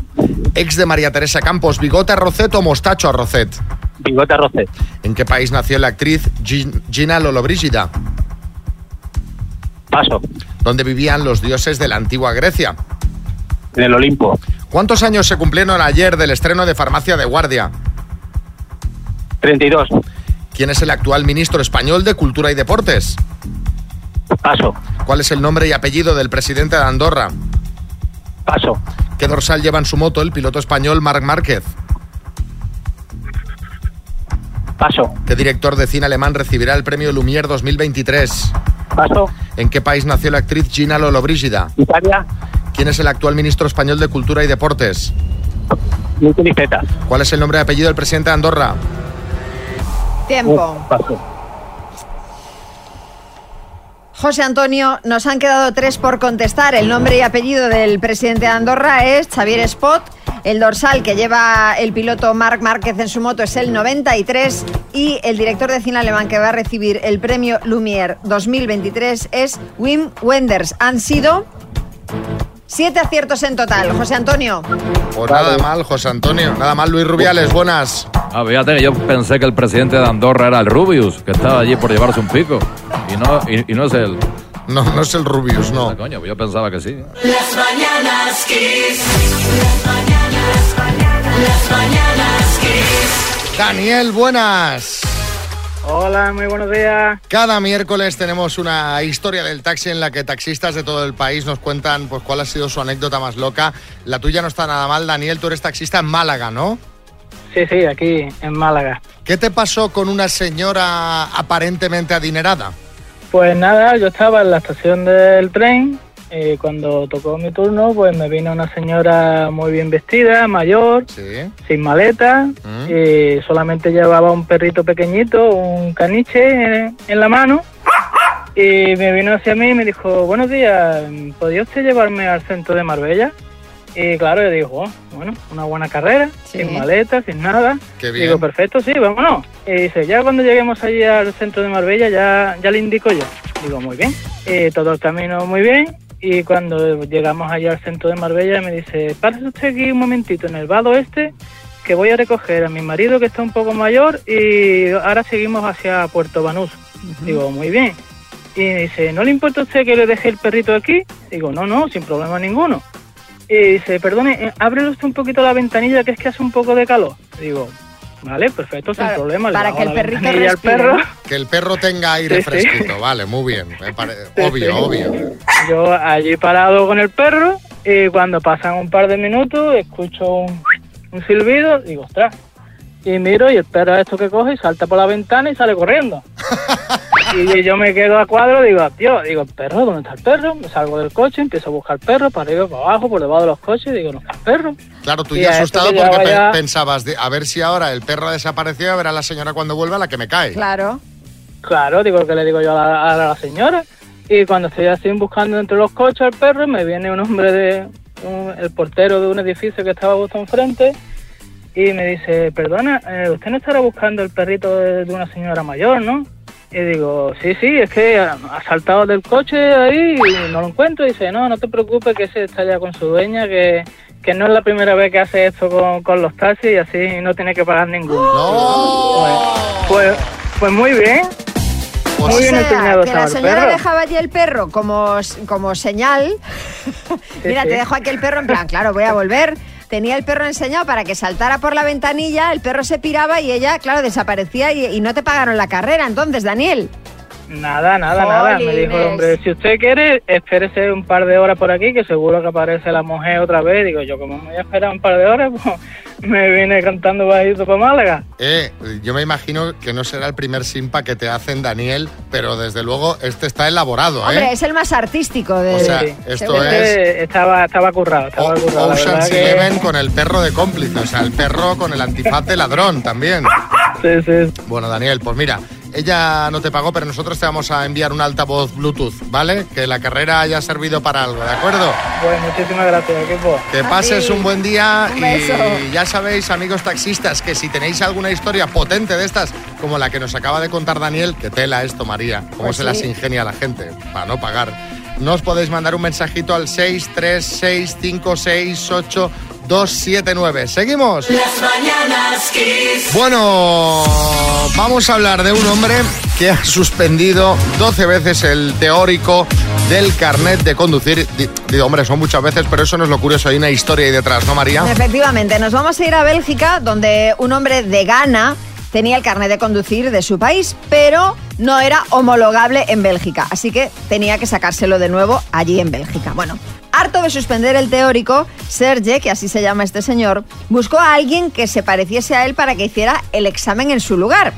Ex de María Teresa Campos, ¿bigote Arrocet o mostacho Arrocet? Bigote Arrocet. ¿En qué país nació la actriz Gin- Gina Lollobrigida? Paso. ¿Dónde vivían los dioses de la antigua Grecia? En el Olimpo. ¿Cuántos años se cumplieron ayer del estreno de Farmacia de Guardia? 32. ¿Quién es el actual ministro español de Cultura y Deportes? Paso. ¿Cuál es el nombre y apellido del presidente de Andorra? Paso. ¿Qué dorsal lleva en su moto el piloto español Marc Márquez? Paso. ¿Qué director de cine alemán recibirá el premio Lumière 2023? Paso. ¿En qué país nació la actriz Gina Lollobrigida? Italia. ¿Quién es el actual ministro español de Cultura y Deportes? Miquel Iceta. ¿Cuál es el nombre y apellido del presidente de Andorra? Tiempo. Paso. José Antonio, nos han quedado tres por contestar. El nombre y apellido del presidente de Andorra es Xavier Spot. El dorsal que lleva el piloto Marc Márquez en su moto es el 93 y el director de cine alemán que va a recibir el premio Lumière 2023 es Wim Wenders. Han sido siete aciertos en total. José Antonio. Pues nada mal, José Antonio. Nada mal, Luis Rubiales, buenas. Ah, fíjate que yo pensé que el presidente de Andorra era el Rubius, que estaba allí por llevarse un pico. Y no, y, y no es él. No, no es el Rubius, no. Ah, coño, yo pensaba que sí. Las mañanas Kiss. Las mañanas, las mañanas Kiss. Daniel, buenas. Hola, muy buenos días. Cada miércoles tenemos una historia del taxi en la que taxistas de todo el país nos cuentan pues cuál ha sido su anécdota más loca. La tuya no está nada mal, Daniel, tú eres taxista en Málaga, ¿no? Sí, sí, aquí en Málaga. ¿Qué te pasó con una señora aparentemente adinerada? Pues nada, yo estaba en la estación del tren Y cuando tocó mi turno, pues me vino una señora muy bien vestida, mayor, sin maleta, y solamente llevaba un perrito pequeñito, un caniche en, en la mano. Y me vino hacia mí y me dijo, buenos días, ¿podría usted llevarme al centro de Marbella? Y claro, yo digo, "Oh, bueno, una buena carrera, sin maleta, sin nada. Qué bien. Digo, perfecto, sí, vámonos. Y dice, ya cuando lleguemos allí al centro de Marbella, ya, ya le indico yo. Digo, muy bien. Y todo el camino muy bien. Y cuando llegamos allá al centro de Marbella, me dice, párese usted aquí un momentito en el vado este, que voy a recoger a mi marido que está un poco mayor y ahora seguimos hacia Puerto Banús. Digo, muy bien. Y dice, ¿no le importa a usted que le deje el perrito aquí? Digo, no, no, sin problema ninguno. Y dice, perdone, eh, ábrele usted un poquito la ventanilla que es que hace un poco de calor. Digo, vale, perfecto, sin problema. le para que el perrito respire, perro. Que el perro tenga aire Sí, sí. fresquito, vale, muy bien. me pare- Sí, obvio, sí. obvio. Yo allí parado con el perro y cuando pasan un par de minutos escucho un, un silbido, digo, ostras. Y miro y el perro esto que coge y salta por la ventana y sale corriendo. y yo me quedo a cuadro, digo, tío, digo, perro, ¿dónde está el perro? Me salgo del coche, empiezo a buscar perro para arriba, para abajo, por debajo de los coches, digo, no está el perro. Claro, tú Y ya asustado que porque llevaba pe- ya- pensabas, de, a ver si ahora el perro ha desaparecido a ver a la señora cuando vuelva la que me cae. Claro. Claro, digo que le digo yo a la, a la señora. Y cuando estoy así buscando entre los coches al perro, me viene un hombre de un- el portero de un edificio que estaba justo enfrente y me dice, perdona, eh, usted no estará buscando el perrito de, de una señora mayor, ¿no? Y digo, sí, sí, es que ha saltado del coche ahí y no lo encuentro. Y dice, no, no te preocupes, que ese está ya con su dueña, que, que no es la primera vez que hace esto con, con los taxis y así no tiene que pagar ninguno. Pues, pues, pues muy bien. O Muy bien sea, enseñado que la señora perro. dejaba allí el perro como, como señal. Mira, sí. te dejo aquí el perro en plan, claro, voy a volver. Tenía el perro enseñado para que saltara por la ventanilla, el perro se piraba y ella, claro, desaparecía y, y no te pagaron la carrera. Entonces, Daniel, Nada, nada, nada. Me dijo el hombre, si usted quiere, espérese un par de horas por aquí, que seguro que aparece la mujer otra vez. Digo, yo como me voy a esperar un par de horas, pues me vine cantando bajito para Málaga. Eh, yo me imagino que no será el primer simpa que te hacen, Daniel, pero desde luego este está elaborado, hombre, ¿eh? es el más artístico de... O sea, Sí. esto Seguro. es Este Estaba, estaba currado, estaba currado. la Ocean's verdad que- Eleven con el perro de cómplice, o sea, el perro con el antifaz de ladrón también. Sí, sí. Bueno, Daniel, pues mira, ella no te pagó, pero nosotros te vamos a enviar un altavoz Bluetooth, ¿vale? Que la carrera haya servido para algo, ¿de acuerdo? Pues muchísimas gracias, equipo. Que pases un buen día Un beso. y ya sabéis, amigos taxistas, que si tenéis alguna historia potente de estas, como la que nos acaba de contar Daniel, que tela esto, María, cómo Pues se las ingenia la gente para no pagar. Nos podéis mandar un mensajito al 636568279. ¿Seguimos? Las mañanas Kiss. Bueno, vamos a hablar de un hombre que ha suspendido 12 veces el teórico del carnet de conducir. Di- Digo, hombre, son muchas veces, pero eso no es lo curioso, hay una historia ahí detrás, ¿no, María? Efectivamente, nos vamos a ir a Bélgica, donde un hombre de Ghana tenía el carnet de conducir de su país, pero no era homologable en Bélgica, así que tenía que sacárselo de nuevo allí en Bélgica. Bueno, harto de suspender el teórico, Serge, que así se llama este señor, buscó a alguien que se pareciese a él para que hiciera el examen en su lugar.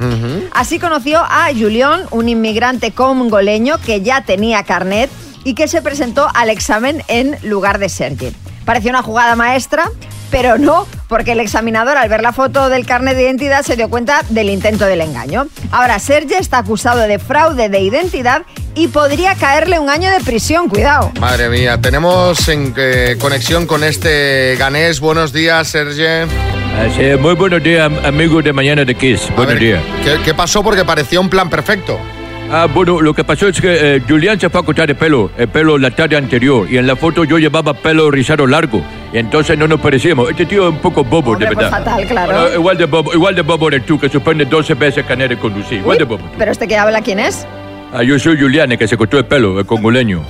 Así conoció a Julián, un inmigrante congoleño que ya tenía carnet y que se presentó al examen en lugar de Serge. Pareció una jugada maestra, pero no, porque el examinador al ver la foto del carnet de identidad se dio cuenta del intento del engaño. Ahora, Serge está acusado de fraude de identidad y podría caerle un año de prisión, cuidado. Madre mía, tenemos en eh, conexión con este ganés. Buenos días, Serge. Así es, muy buenos días, amigos de Mañana de Kiss. Buenos días. ¿Qué, qué pasó? Porque parecía un plan perfecto. Ah, bueno, lo que pasó es que eh, Julián se fue a cortar el pelo, el pelo la tarde anterior, y en la foto yo llevaba pelo rizado largo, y entonces no nos parecíamos. Este tío es un poco bobo, de Hombre, pues verdad. fatal, claro. Bueno, igual de bobo, igual de bobo eres tú, que suspende 12 veces carnet de conducir. Igual de bobo. Pero este que habla, ¿quién es? Ah, yo soy Julián, el que se cortó el pelo, el congoleño.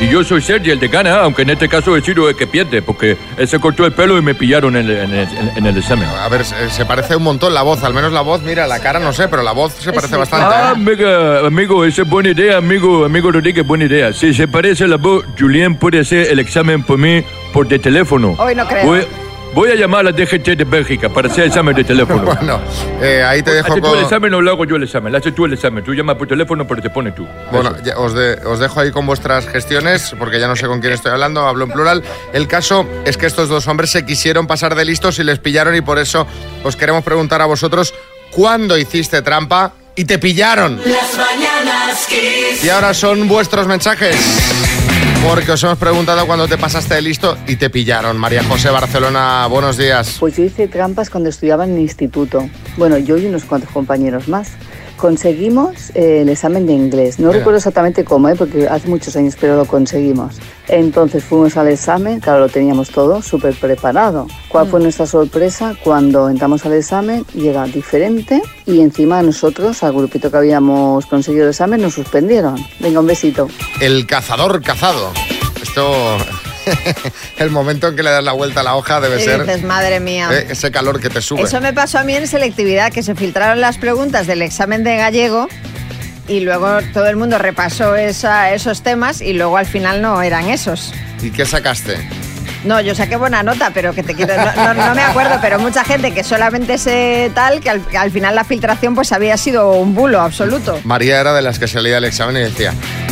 Y yo soy Sergio, el de Gana, aunque en este caso he sido el que pierde, porque él se cortó el pelo y me pillaron en el, en el- en el examen. A ver, se, se parece un montón la voz, al menos la voz, mira, la cara no sé, pero la voz se parece bastante. Ah, ¿eh? amiga, amigo, esa es buena idea, amigo, amigo Rodríguez, buena idea. Si se parece la voz, Julián puede hacer el examen por mí por de teléfono. Hoy no creo. Voy a llamar a la DGT de Bélgica para hacer el examen de teléfono. bueno, eh, ahí te dejo ¿Haces tú con... el examen o lo hago yo el examen? Haces tú el examen. Tú llamas por teléfono, pero te pones tú. Bueno, ya os, de- os dejo ahí con vuestras gestiones, porque ya no sé con quién estoy hablando, hablo en plural. El caso es que estos dos hombres se quisieron pasar de listos y les pillaron y por eso os queremos preguntar a vosotros cuándo hiciste trampa y te pillaron. Las mañanas Kiss. Y ahora son vuestros mensajes. Porque os hemos preguntado cuándo te pasaste de listo y te pillaron. María José Barcelona, buenos días. Pues yo hice trampas cuando estudiaba en el instituto. Bueno, yo y unos cuantos compañeros más. Conseguimos eh, el examen de inglés. No Mira. recuerdo exactamente cómo, ¿eh? porque hace muchos años, pero lo conseguimos. Entonces fuimos al examen, claro, lo teníamos todo súper preparado. ¿Cuál fue nuestra sorpresa? Cuando entramos al examen era diferente y encima nosotros, al grupito que habíamos conseguido el examen, nos suspendieron. Venga, un besito. El cazador cazado. Esto, el momento en que le das la vuelta a la hoja debe Y ser dices, madre mía. eh, ese calor que te sube. Eso me pasó a mí en selectividad, que se filtraron las preguntas del examen de gallego y luego todo el mundo repasó esa- esos temas y luego al final no eran esos. ¿Y qué sacaste? No, yo saqué buena nota, pero que te quiero. No, no- no me acuerdo, pero mucha gente que solamente sé tal, que al, que al final la filtración pues había sido un bulo absoluto. María era de las que salía del examen y decía, "Uf,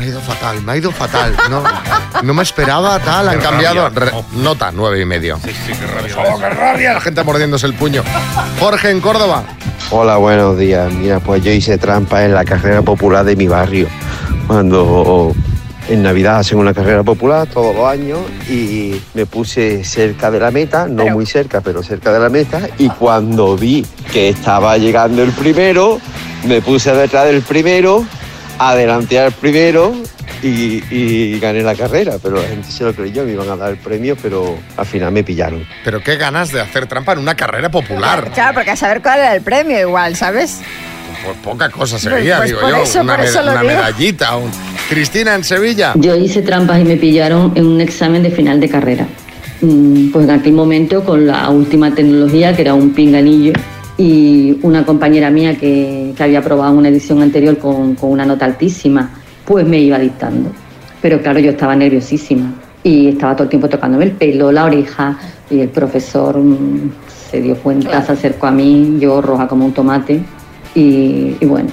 me ha ido fatal, me ha ido fatal. No, no me esperaba tal, han cambiado. Re- nota, nueve y medio. Sí, sí, qué rabia. Oh, qué rabia, la gente mordiéndose el puño. Jorge, en Córdoba. Hola, buenos días. Mira, pues yo hice trampa en la carrera popular de mi barrio. Cuando en Navidad hacen una carrera popular todos los años y me puse cerca de la meta, no muy cerca, pero cerca de la meta. Y cuando vi que estaba llegando el primero, me puse detrás del primero, adelanté al primero y, y gané la carrera. Pero la gente se lo creyó, me iban a dar el premio, pero al final me pillaron. Pero qué ganas de hacer trampa en una carrera popular. Claro, porque a saber cuál era el premio igual, ¿sabes? Pues poca cosa sería, Pues digo por yo. eso, una por eso lo una digo. medallita. un- Cristina, en Sevilla. Yo hice trampas y me pillaron en un examen de final de carrera. Mm, Pues en aquel momento con la última tecnología, que era un pinganillo, y una compañera mía que, que había aprobado una edición anterior con, con una nota altísima, pues me iba dictando. Pero claro, yo estaba nerviosísima y estaba todo el tiempo tocándome el pelo, la oreja, y el profesor mm, se dio cuenta, se acercó a mí, yo roja como un tomate, y, y bueno,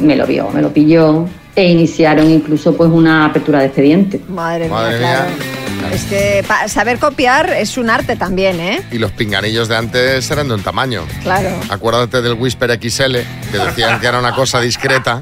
me lo vio, me lo pilló, e iniciaron incluso pues una apertura de expediente. Madre, Madre mía, claro. Es que saber copiar es un arte también, ¿eh? Y los pinganillos de antes eran de un tamaño. Claro. Acuérdate del Whisper XL, que decían que era una cosa discreta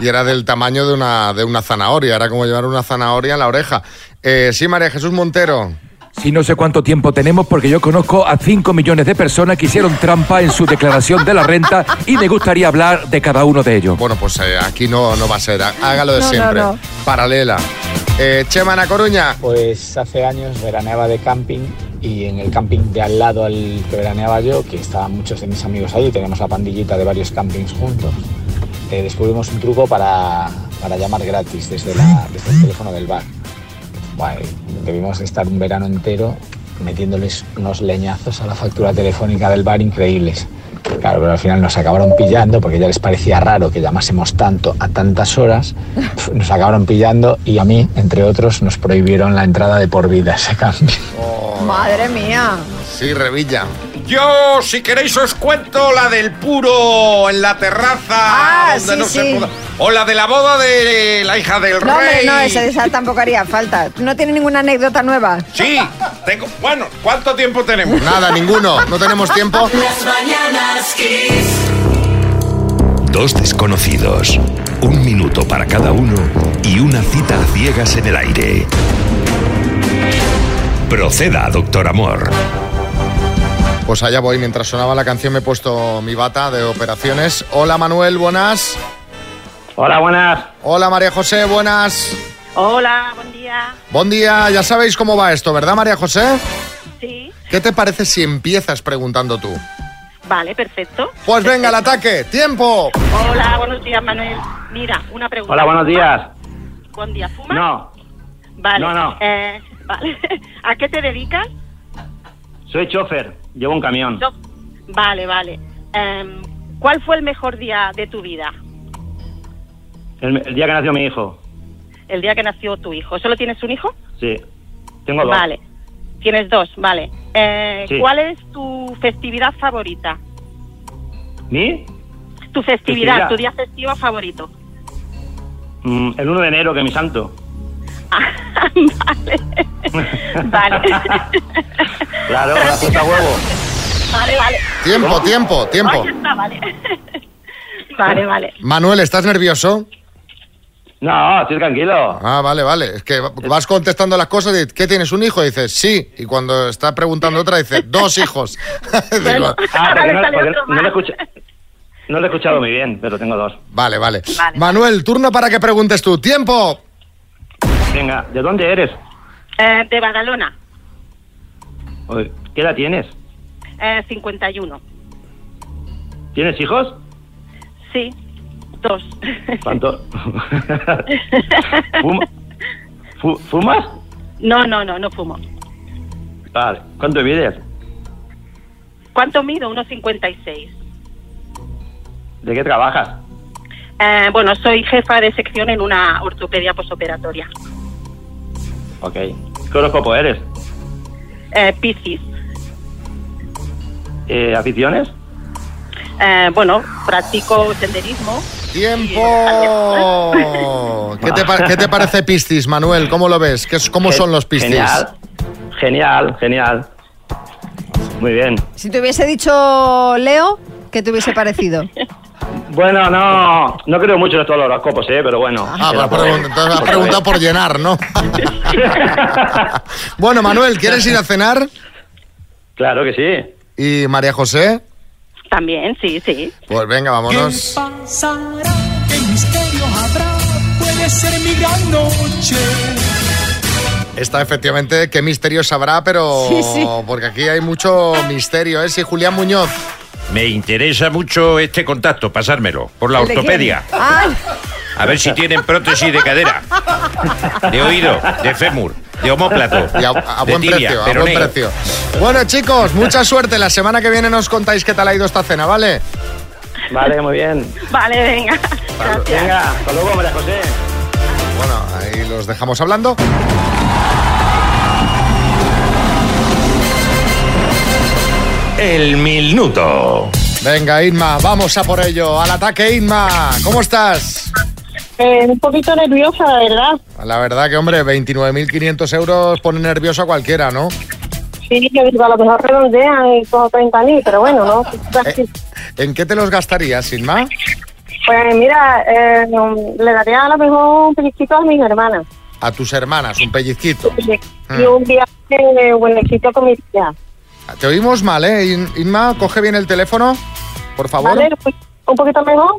y era del tamaño de una, de una zanahoria. Era como llevar una zanahoria en la oreja. Eh, sí, María Jesús Montero. Sí, no sé cuánto tiempo tenemos porque yo conozco a 5 millones de personas que hicieron trampa en su declaración de la renta y me gustaría hablar de cada uno de ellos. Bueno, pues eh, aquí no, no va a ser. Hágalo de No, no, siempre. no. Paralela. Eh, Chema, en A Coruña. Pues hace años veraneaba de camping y en el camping de al lado al que veraneaba yo, que estaban muchos de mis amigos allí, teníamos la pandillita de varios campings juntos, eh, descubrimos un truco para, para llamar gratis desde, el teléfono del bar. Bueno, debimos de estar un verano entero metiéndoles unos leñazos a la factura telefónica del bar increíbles. Claro, pero al final nos acabaron pillando porque ya les parecía raro que llamásemos tanto a tantas horas. Nos acabaron pillando y a mí, entre otros, nos prohibieron la entrada de por vida a ese cambio. Madre mía. Sí, Revilla. Yo, si queréis, os cuento la del puro en la terraza. Ah, donde sí, no se sí. pudo- O la de la boda de la hija del No, hombre, rey. no, esa, esa tampoco haría falta. ¿No tiene ninguna anécdota nueva? Sí, tengo. Bueno, ¿cuánto tiempo tenemos? Nada, ninguno. No tenemos tiempo. Las mañanas Kiss. Dos desconocidos, un minuto para cada uno y una cita a ciegas en el aire. Proceda, doctor Amor. Pues allá voy. Mientras sonaba la canción me he puesto mi bata de operaciones. Hola Manuel, buenas. Hola, buenas. Hola María José, buenas. Hola, buen día. Buen día, ya sabéis cómo va esto, ¿verdad María José? Sí, ¿Qué te parece si empiezas preguntando tú? vale, perfecto. Pues venga, el ataque, tiempo. Hola, buenos días, Manuel. Mira, una pregunta. Hola, buenos días. Buen día, ¿fumas? No, Vale. no, no. Eh, vale. ¿A qué te dedicas? soy chofer, llevo un camión. Yo- Vale, vale. Em, ¿Cuál fue el mejor día de tu vida? El, el día que nació mi hijo. El día que nació tu hijo. ¿Solo tienes un hijo? Sí. Tengo dos. Vale. Tienes dos, vale. Eh, Sí. ¿Cuál es tu festividad favorita? ¿Mi? Tu festividad, Festividad. tu día festivo favorito. Mm, el 1 de enero, que es mi santo. Vale. Claro, la fruta huevo. Vale, vale. Tiempo, tiempo, tiempo. Está, vale. Vale, vale. Manuel, ¿estás nervioso? No, estoy tranquilo. Ah, vale, vale. Es que vas contestando las cosas y ¿qué tienes? ¿Un hijo? Y dices, sí. Y cuando está preguntando otra, dice, dos hijos. Digo, Ah, porque no, porque no lo he escucha- no lo he escuchado muy bien, pero tengo dos. vale, vale. Manuel, turno para que preguntes tú. ¡Tiempo! Venga, ¿de dónde eres? Eh, de Badalona, Oye, ¿Qué edad tienes? eh, 51. ¿Tienes hijos? Sí, dos. ¿Cuánto? ¿Fuma- fu- ¿Fumas? No, no, no, no fumo. Vale. ¿Cuánto mides? ¿Cuánto mido? 1,56. ¿De qué trabajas? Eh, bueno, soy jefa de sección en una ortopedia posoperatoria. Ok. ¿Qué horóscopo eres? Eh, Piscis. Eh, ¿Aficiones? Eh, bueno, practico senderismo. ¡Tiempo! ¿Qué te, qué te parece Piscis, Manuel? ¿Cómo lo ves? ¿Qué es- ¿Cómo son los Piscis? Genial. Genial, genial. Muy bien. Si te hubiese dicho Leo, ¿qué te hubiese parecido? Bueno, no, no creo mucho en estos horóscopos, ¿eh? Pero bueno. Ah, pero por- pregun- entonces has por preguntado saber. por llenar, ¿no? bueno, Manuel, ¿quieres ir a cenar? Claro que sí. ¿Y María José? También, sí, sí. Pues venga, vámonos. pasará? ¿Qué misterio habrá? Puede ser mi gran noche. Esta efectivamente, qué misterio sabrá, pero Sí, sí. porque aquí hay mucho misterio, ¿eh? Sí, Julián Muñoz. Me interesa mucho este contacto, pasármelo, por la ¿El de ortopedia. A ver si tienen prótesis de cadera, de oído, de fémur, de homóplato, Y a, a de buen tibia, precio, a buen precio. Bueno, chicos, mucha suerte. La semana que viene nos contáis qué tal ha ido esta cena, ¿vale? Vale, muy bien. Vale, venga. Venga, hasta luego, María José. Bueno, ahí los dejamos hablando. El minuto. Venga, Inma, vamos a por ello. Al ataque, Inma. ¿Cómo estás? Eh, un poquito nerviosa, la verdad. La verdad que, hombre, 29.500 euros pone nervioso a cualquiera, ¿no? Sí, que digo, a lo mejor redondean y cojo 30 mil, pero bueno, ¿no? Eh, ¿En qué te los gastarías, Inma? Pues mira, eh, le daría a lo mejor un pellizquito a mis hermanas. A tus hermanas, un pellizquito. Y Mm. un viaje eh, buenecito con mis tías. Te oímos mal, ¿eh? In- Inma, coge bien el teléfono, por favor. ¿Vale? Pues, Un poquito mejor.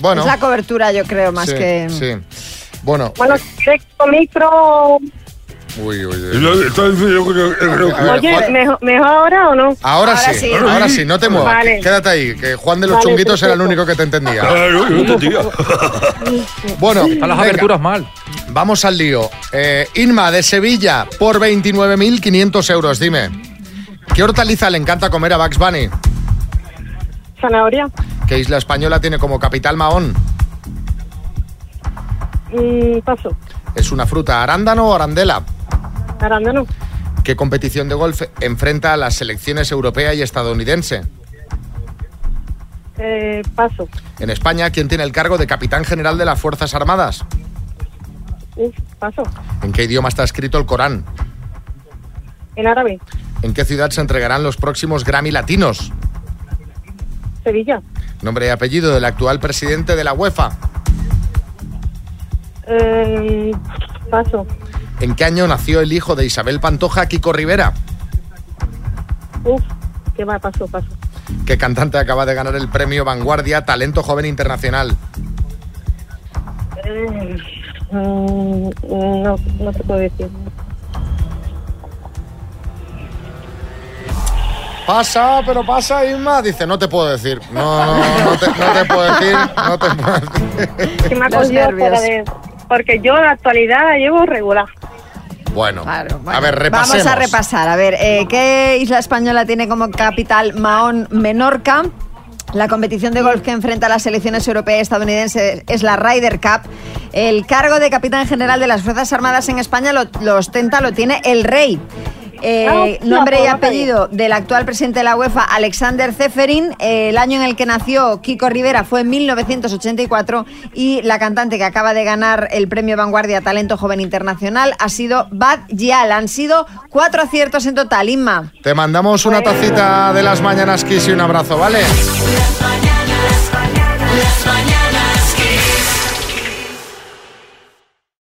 Bueno. Es la cobertura, yo creo, más sí, que... Sí. Bueno. Bueno, con micro... Uy, uy, Oye, ¿mejor, ¿mejor ahora o no? Ahora, sí, ahora sí, no te muevas. Vale. Quédate ahí, que Juan de los Vale, Chunguitos era el perfecto. único que te entendía. Claro, yo entendía. Bueno, Están las venga, aberturas mal. Vamos al lío. Eh, Inma, de Sevilla, por 29.500 euros, dime. ¿Qué hortaliza le encanta comer a Bugs Bunny? Zanahoria. ¿Qué isla española tiene como capital Mahón? Mm, paso. ¿Es una fruta arándano o arandela? Arándano. ¿Qué competición de golf enfrenta a las selecciones europea y estadounidense? Eh, paso. En España, ¿quién tiene el cargo de capitán general de las Fuerzas Armadas? Paso. ¿En qué idioma está escrito el Corán? En árabe. ¿En qué ciudad se entregarán los próximos Grammy Latinos? Sevilla. Nombre y apellido del actual presidente de la UEFA. Eh, paso. ¿En qué año nació el hijo de Isabel Pantoja, Kiko Rivera? Uf, qué va, paso, paso. ¿Qué cantante acaba de ganar el premio Vanguardia Talento Joven Internacional? Eh, mm, no, no te puedo decir. Pasa, pero pasa, Inma. Dice, no te puedo decir. No, no, no te, no te puedo decir. No te puedo decir. Que me ha cogido de... Porque yo la actualidad la llevo regular. Bueno, Bueno, a ver, repasemos. Vamos a repasar. A ver, eh, ¿qué isla española tiene como capital Mahón Menorca? La competición de golf que enfrenta a las selecciones europeas y estadounidenses es la Ryder Cup. El cargo de capitán general de las Fuerzas Armadas en España lo, lo ostenta, lo tiene el rey. Eh, nombre y pues apellido del actual presidente de la UEFA, Alexander Zeferin. Eh, el año en el que nació Kiko Rivera fue en 1984 y la cantante que acaba de ganar el premio Vanguardia Talento Joven Internacional ha sido Bad Gyal. Han sido cuatro aciertos en total, Inma. Te mandamos una tacita de las mañanas Kiss y un abrazo, ¿vale?